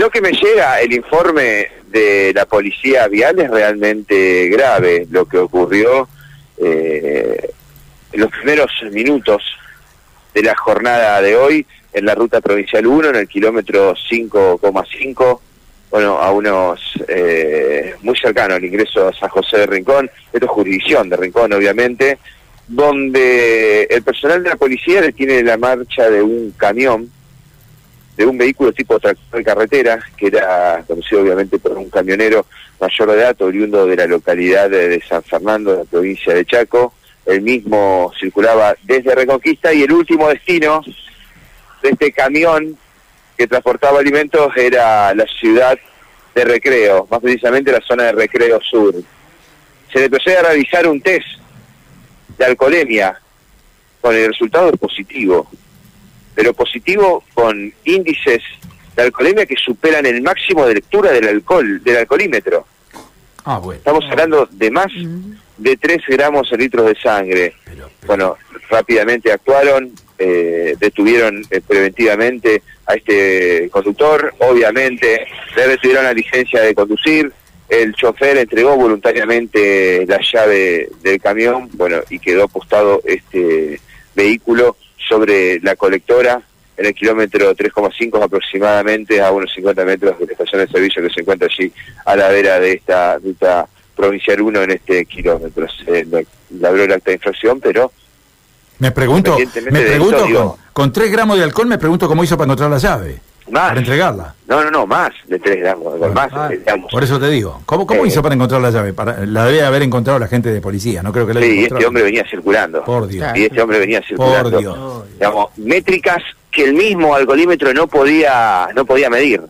Lo que me llega, el informe de la policía vial es realmente grave. Lo que ocurrió eh, en los primeros minutos de la jornada de hoy en la ruta provincial 1, en el kilómetro 5,5, bueno, a unos eh, muy cercanos al ingreso a San José de Rincón, esto es jurisdicción de Rincón, obviamente, donde el personal de la policía detiene la marcha de un camión, de un vehículo tipo tractor de carretera, que era conocido obviamente por un camionero mayor de edad, oriundo de la localidad de San Fernando, de la provincia de Chaco. El mismo circulaba desde Reconquista y el último destino de este camión que transportaba alimentos era la ciudad de Recreo, más precisamente la zona de Recreo Sur. Se le procede a realizar un test de alcoholemia, con el resultado positivo, pero positivo con índices de alcoholemia que superan el máximo de lectura del alcohol, del alcoholímetro. Ah, bueno. Estamos hablando de más de 3 gramos en litros de sangre. Bueno, rápidamente actuaron, eh, detuvieron eh, preventivamente a este conductor, obviamente le retuvieron la licencia de conducir, el chofer entregó voluntariamente la llave del camión, bueno, y quedó apostado este vehículo sobre la colectora en el kilómetro 3,5 aproximadamente a unos 50 metros de la estación de servicio que se encuentra allí a la vera de esta ruta provincial 1 en este kilómetro. Se labró el acta de infracción, pero... Me pregunto, me pregunto con, con 3 gramos de alcohol, me pregunto cómo hizo para encontrar la llave. Más. Para entregarla. No, no, no, más de 3 gramos, más, Ah, digamos. por eso te digo. ¿Cómo, cómo Eh, hizo para encontrar la llave? Para, la debe haber encontrado la gente de policía, no creo que la haya Sí, encontrado. este hombre venía circulando. Por Dios. Y este hombre venía circulando. Por Dios. Digamos, métricas que el mismo alcoholímetro no podía, no podía medir.